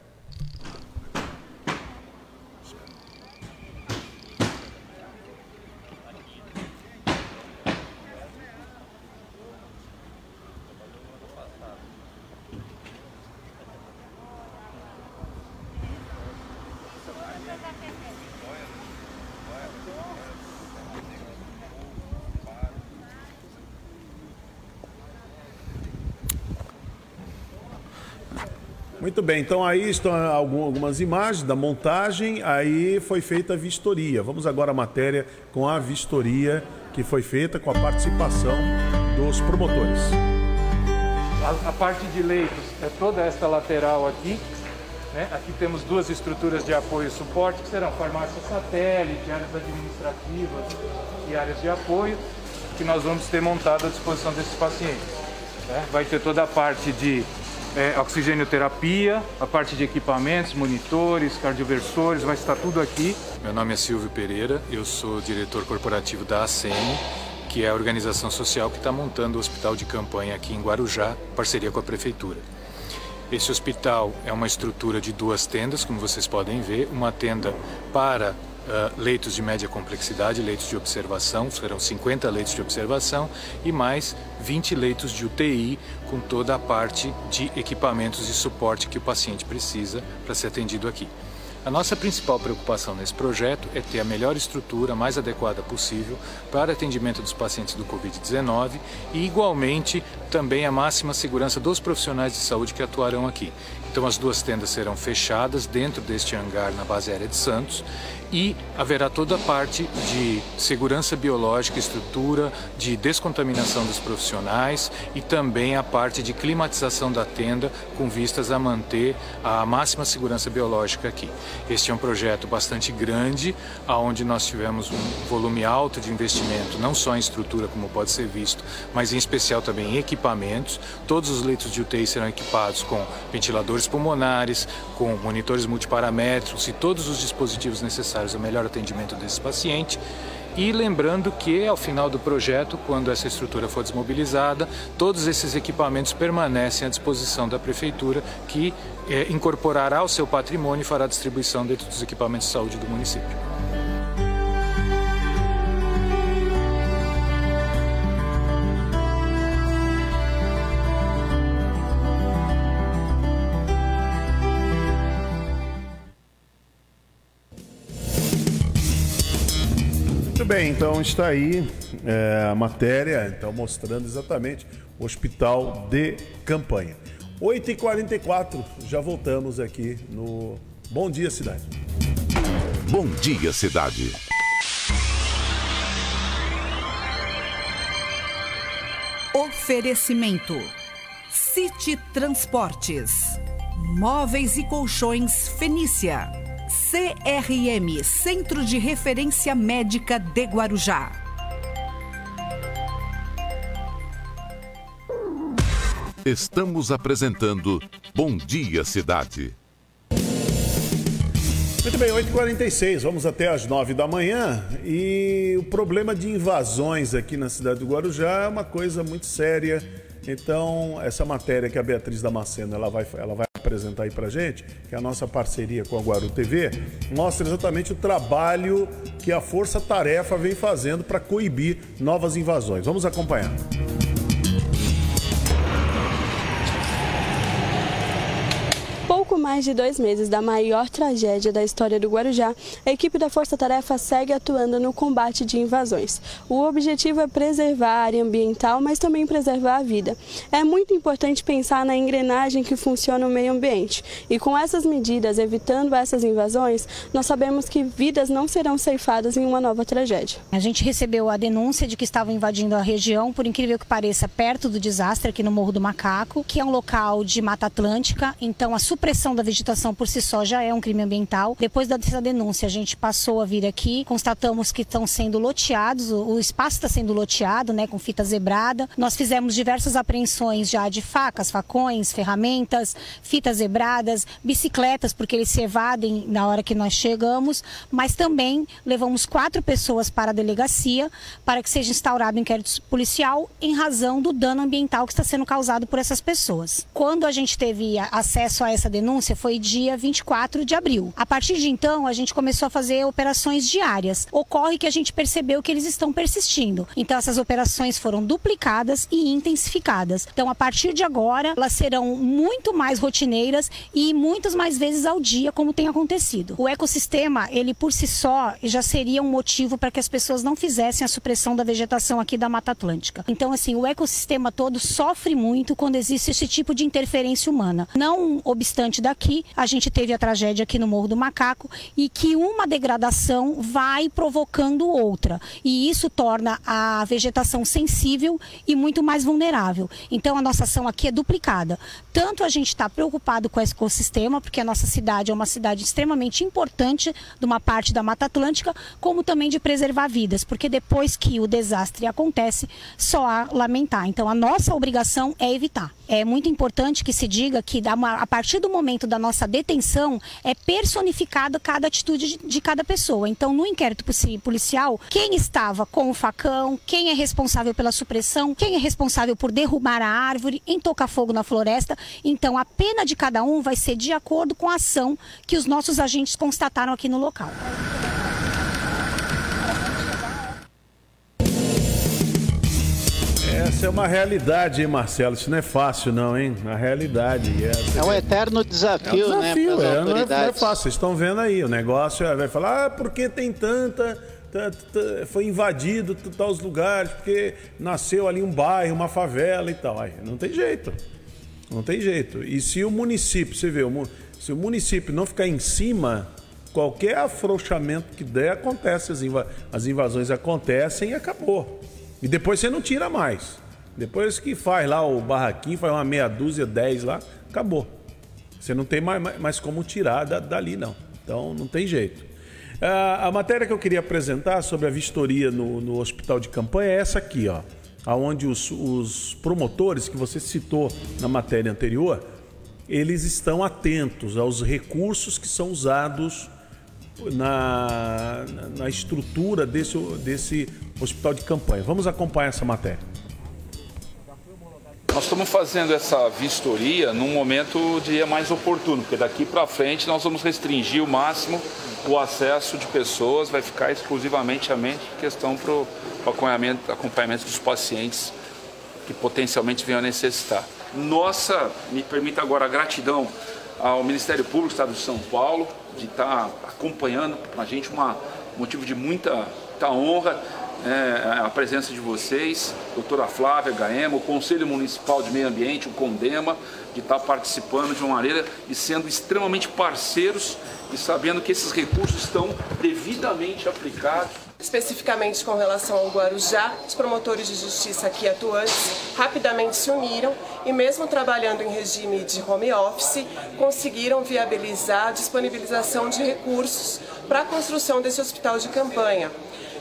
Muito bem, então aí estão algumas imagens da montagem, aí foi feita a vistoria. Vamos agora à matéria com a vistoria que foi feita com a participação dos promotores. A, a parte de leitos é toda esta lateral aqui, Né? Aqui temos duas estruturas de apoio e suporte, que serão farmácia satélite, áreas administrativas e áreas de apoio, que nós vamos ter montado à disposição desses pacientes. Né? Vai ter toda a parte de é, oxigênio-terapia, a parte de equipamentos, monitores, cardioversores, vai estar tudo aqui. Meu nome é Silvio Pereira, eu sou diretor corporativo da ACM, que é a organização social que está montando o hospital de campanha aqui em Guarujá, parceria com a prefeitura. Esse hospital é uma estrutura de duas tendas, como vocês podem ver, uma tenda para uh, leitos de média complexidade, leitos de observação, serão 50 leitos de observação e mais 20 leitos de UTI com toda a parte de equipamentos e suporte que o paciente precisa para ser atendido aqui. A nossa principal preocupação nesse projeto é ter a melhor estrutura, mais adequada possível para atendimento dos pacientes do Covid-19 e, igualmente, também a máxima segurança dos profissionais de saúde que atuarão aqui. Então, as duas tendas serão fechadas dentro deste hangar na base aérea de Santos e haverá toda a parte de segurança biológica, estrutura, de descontaminação dos profissionais e também a parte de climatização da tenda com vistas a manter a máxima segurança biológica aqui. Este é um projeto bastante grande, aonde nós tivemos um volume alto de investimento, não só em estrutura, como pode ser visto, mas em especial também em equipamentos. Todos os leitos de UTI serão equipados com ventiladores pulmonares, com monitores multiparamétricos e todos os dispositivos necessários necessários ao melhor atendimento desse paciente. E lembrando que ao final do projeto, quando essa estrutura for desmobilizada, todos esses equipamentos permanecem à disposição da prefeitura, que é, incorporará ao seu patrimônio e fará distribuição dentro dos equipamentos de saúde do município. Bem, então está aí é, a matéria, então mostrando exatamente o hospital de campanha. 8h44, já voltamos aqui no Bom Dia Cidade. Bom Dia Cidade. Oferecimento: City Transportes, Móveis e Colchões Fenícia. CRM Centro de Referência Médica de Guarujá. Estamos apresentando Bom Dia Cidade. Muito bem, 8h46, vamos até às 9 da manhã. E o problema de invasões aqui na cidade do Guarujá é uma coisa muito séria. Então, essa matéria que a Beatriz Damasceno ela vai, ela vai apresentar aí pra gente, que é a nossa parceria com a Guaru TV, mostra exatamente o trabalho que a Força Tarefa vem fazendo para coibir novas invasões. Vamos acompanhar. pouco mais de dois meses da maior tragédia da história do Guarujá, a equipe da Força Tarefa segue atuando no combate de invasões. O objetivo é preservar a área ambiental, mas também preservar a vida. É muito importante pensar na engrenagem que funciona o meio ambiente. E com essas medidas, evitando essas invasões, nós sabemos que vidas não serão ceifadas em uma nova tragédia. A gente recebeu a denúncia de que estavam invadindo a região, por incrível que pareça, perto do desastre aqui no Morro do Macaco, que é um local de Mata Atlântica, então a supressão supressão da vegetação por si só já é um crime ambiental. Depois dessa denúncia, a gente passou a vir aqui, constatamos que estão sendo loteados, o espaço está sendo loteado, né, com fita zebrada. Nós fizemos diversas apreensões já de facas, facões, ferramentas, fitas zebradas, bicicletas, porque eles se evadem na hora que nós chegamos, mas também levamos quatro pessoas para a delegacia para que seja instaurado inquérito policial em razão do dano ambiental que está sendo causado por essas pessoas. Quando a gente teve acesso a essa denúncia, denúncia foi dia 24 de abril. A partir de então, a gente começou a fazer operações diárias. Ocorre que a gente percebeu que eles estão persistindo. Então, essas operações foram duplicadas e intensificadas. Então, a partir de agora, elas serão muito mais rotineiras e muitas mais vezes ao dia, como tem acontecido. O ecossistema, ele por si só, já seria um motivo para que as pessoas não fizessem a supressão da vegetação aqui da Mata Atlântica. Então, assim, o ecossistema todo sofre muito quando existe esse tipo de interferência humana. Não obstante da aqui, a gente teve a tragédia aqui no Morro do Macaco e que uma degradação vai provocando outra. E isso torna a vegetação sensível e muito mais vulnerável. Então a nossa ação aqui é duplicada. Tanto a gente está preocupado com o ecossistema, porque a nossa cidade é uma cidade extremamente importante de uma parte da Mata Atlântica, como também de preservar vidas, porque depois que o desastre acontece, só há lamentar. Então a nossa obrigação é evitar. É muito importante que se diga que a partir do momento da nossa detenção é personificada cada atitude de cada pessoa. Então no inquérito policial, quem estava com o facão, quem é responsável pela supressão, quem é responsável por derrubar a árvore, em tocar fogo na floresta. Então a pena de cada um vai ser de acordo com a ação que os nossos agentes constataram aqui no local. Essa é uma realidade, hein, Marcelo? Isso não é fácil, não, hein? A realidade. É, é um eterno desafio, é um desafio né? É, não, é, não é fácil. Vocês estão vendo aí. O negócio é, vai falar, ah, porque tem tanta. Foi invadido os lugares, porque nasceu ali um bairro, uma favela e tal. Aí, não tem jeito. Não tem jeito. E se o município, você vê, se o município não ficar em cima, qualquer afrouxamento que der, acontece. As invasões acontecem e acabou. E depois você não tira mais. Depois que faz lá o barraquinho, faz uma meia dúzia, dez lá, acabou. Você não tem mais, mais como tirar dali, não. Então não tem jeito. A, a matéria que eu queria apresentar sobre a vistoria no, no hospital de campanha é essa aqui, ó. Onde os, os promotores que você citou na matéria anterior, eles estão atentos aos recursos que são usados na, na estrutura desse, desse hospital de campanha. Vamos acompanhar essa matéria. Nós estamos fazendo essa vistoria num momento dia mais oportuno, porque daqui para frente nós vamos restringir o máximo o acesso de pessoas, vai ficar exclusivamente a mente questão para o acompanhamento, acompanhamento dos pacientes que potencialmente venham a necessitar. Nossa, me permita agora a gratidão ao Ministério Público do Estado de São Paulo, de estar acompanhando para a gente um motivo de muita, muita honra é, a presença de vocês, doutora Flávia Gaema, o Conselho Municipal de Meio Ambiente, o CONDEMA, de estar participando de uma maneira e sendo extremamente parceiros e sabendo que esses recursos estão devidamente aplicados. Especificamente com relação ao Guarujá, os promotores de justiça aqui atuantes rapidamente se uniram e mesmo trabalhando em regime de home office, conseguiram viabilizar a disponibilização de recursos para a construção desse hospital de campanha.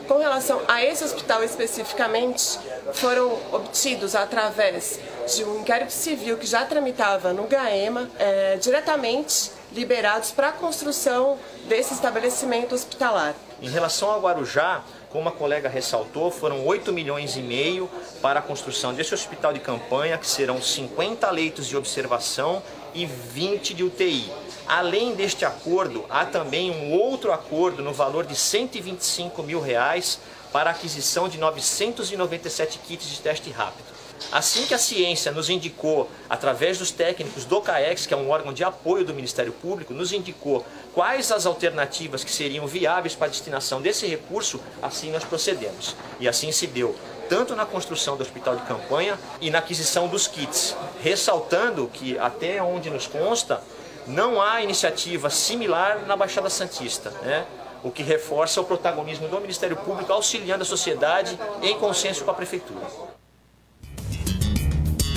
Com relação a esse hospital especificamente, foram obtidos através de um inquérito civil que já tramitava no GAEMA, é, diretamente liberados para a construção desse estabelecimento hospitalar. Em relação ao Guarujá, como a colega ressaltou, foram 8 milhões e meio para a construção desse hospital de campanha, que serão 50 leitos de observação e 20 de UTI. Além deste acordo, há também um outro acordo no valor de 125 mil reais para a aquisição de 997 kits de teste rápido. Assim que a ciência nos indicou, através dos técnicos do CAEX, que é um órgão de apoio do Ministério Público, nos indicou quais as alternativas que seriam viáveis para a destinação desse recurso, assim nós procedemos. E assim se deu, tanto na construção do hospital de campanha e na aquisição dos kits, ressaltando que até onde nos consta, não há iniciativa similar na Baixada Santista, né? o que reforça o protagonismo do Ministério Público auxiliando a sociedade em consenso com a Prefeitura.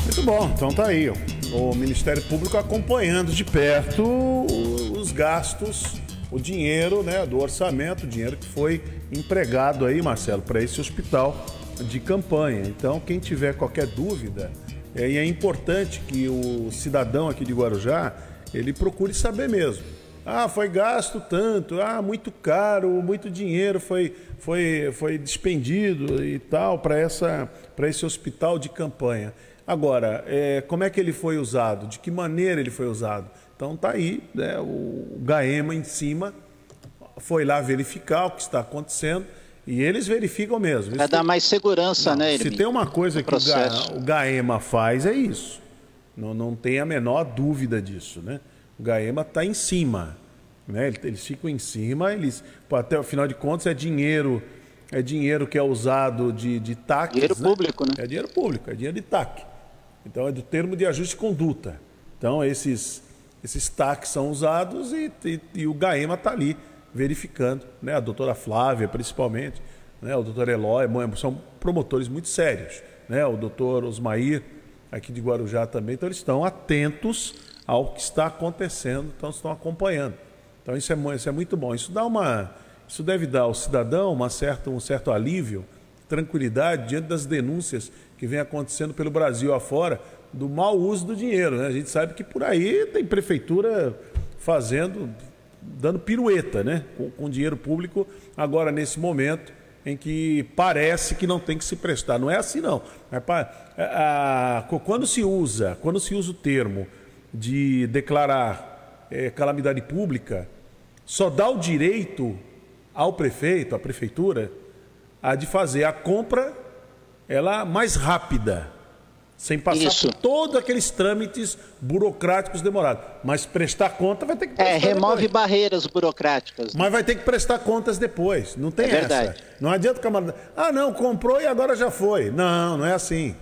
Muito bom, então tá aí. O Ministério Público acompanhando de perto os gastos, o dinheiro né, do orçamento, o dinheiro que foi empregado aí, Marcelo, para esse hospital de campanha. Então, quem tiver qualquer dúvida, é, e é importante que o cidadão aqui de Guarujá ele procure saber mesmo. Ah, foi gasto tanto, ah, muito caro, muito dinheiro foi, foi, foi despendido e tal para esse hospital de campanha. Agora, é, como é que ele foi usado? De que maneira ele foi usado? Então tá aí, né, o Gaema em cima foi lá verificar o que está acontecendo e eles verificam mesmo. Para dar mais segurança, não, né, Se tem uma coisa que o, Ga, o Gaema faz, é isso. Não, não tem a menor dúvida disso, né? O Gaema está em cima, né? Eles ficam em cima, eles, até o final de contas é dinheiro, é dinheiro que é usado de, de TAC. Dinheiro né? público, né? É dinheiro público, é dinheiro de TAC. Então é do termo de ajuste de conduta. Então esses esses taques são usados e, e, e o GAEMA está ali verificando, né? a doutora Flávia principalmente, né? o doutor Eloy, são promotores muito sérios, né? o doutor Osmair, aqui de Guarujá também, então eles estão atentos ao que está acontecendo, então estão acompanhando. Então isso é, isso é muito bom. Isso dá uma, isso deve dar ao cidadão uma certa, um certo alívio, tranquilidade diante das denúncias que vem acontecendo pelo Brasil afora do mau uso do dinheiro. Né? A gente sabe que por aí tem prefeitura fazendo, dando pirueta, né? Com, com dinheiro público agora nesse momento em que parece que não tem que se prestar. Não é assim não. É a, a, quando se usa, quando se usa o termo de declarar é, calamidade pública, só dá o direito ao prefeito, à prefeitura, a de fazer a compra ela mais rápida, sem passar Isso. por todos aqueles trâmites burocráticos demorados. Mas prestar conta vai ter que é, prestar. É, remove depois. barreiras burocráticas. Né? Mas vai ter que prestar contas depois. Não tem é essa. Verdade. Não adianta o camarada. Ah, não, comprou e agora já foi. Não, não é assim.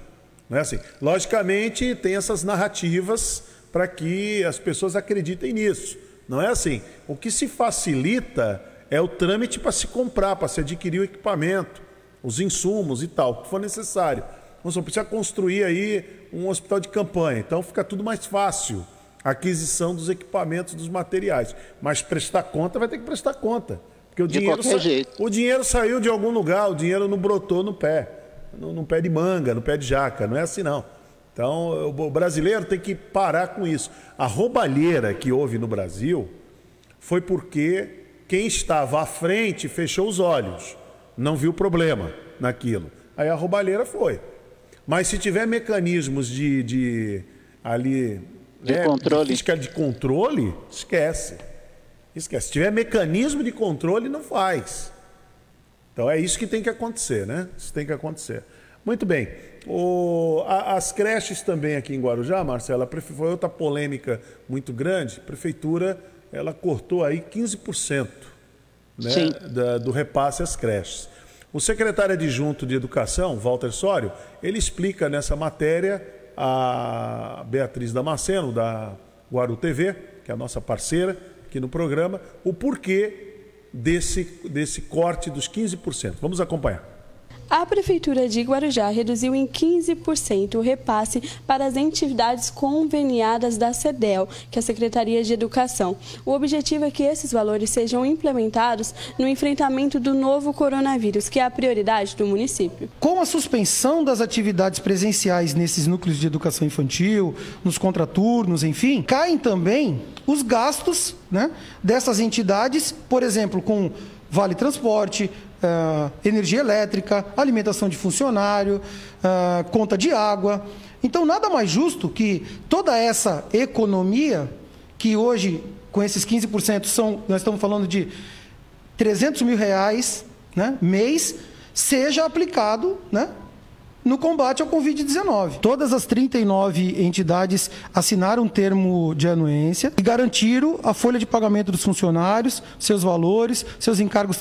Não é assim. Logicamente, tem essas narrativas para que as pessoas acreditem nisso. Não é assim. O que se facilita é o trâmite para se comprar, para se adquirir o equipamento, os insumos e tal, o que for necessário. Vamos precisa construir aí um hospital de campanha, então fica tudo mais fácil a aquisição dos equipamentos, dos materiais. Mas prestar conta vai ter que prestar conta. Porque o, de dinheiro, sa... o dinheiro saiu de algum lugar, o dinheiro não brotou no pé, no, no pé de manga, no pé de jaca, não é assim não. Então, o brasileiro tem que parar com isso. A roubalheira que houve no Brasil foi porque quem estava à frente fechou os olhos, não viu problema naquilo. Aí a roubalheira foi. Mas se tiver mecanismos de, de ali de né, controle, de, de controle, esquece. Esquece. Se tiver mecanismo de controle, não faz. Então é isso que tem que acontecer, né? Isso tem que acontecer. Muito bem. O, a, as creches também aqui em Guarujá, Marcela, foi outra polêmica muito grande. A prefeitura ela cortou aí 15% né, da, do repasse às creches. O secretário adjunto de Educação, Walter Sório, ele explica nessa matéria a Beatriz Damasceno, da Guaru TV, que é a nossa parceira aqui no programa, o porquê desse, desse corte dos 15%. Vamos acompanhar. A Prefeitura de Guarujá reduziu em 15% o repasse para as entidades conveniadas da CEDEL, que é a Secretaria de Educação. O objetivo é que esses valores sejam implementados no enfrentamento do novo coronavírus, que é a prioridade do município. Com a suspensão das atividades presenciais nesses núcleos de educação infantil, nos contraturnos, enfim, caem também os gastos né, dessas entidades, por exemplo, com vale transporte, uh, energia elétrica, alimentação de funcionário, uh, conta de água. Então, nada mais justo que toda essa economia, que hoje, com esses 15%, são, nós estamos falando de 300 mil reais né, mês, seja aplicado né, no combate ao Covid-19. Todas as 39 entidades assinaram um termo de anuência e garantiram a folha de pagamento dos funcionários, seus valores, seus encargos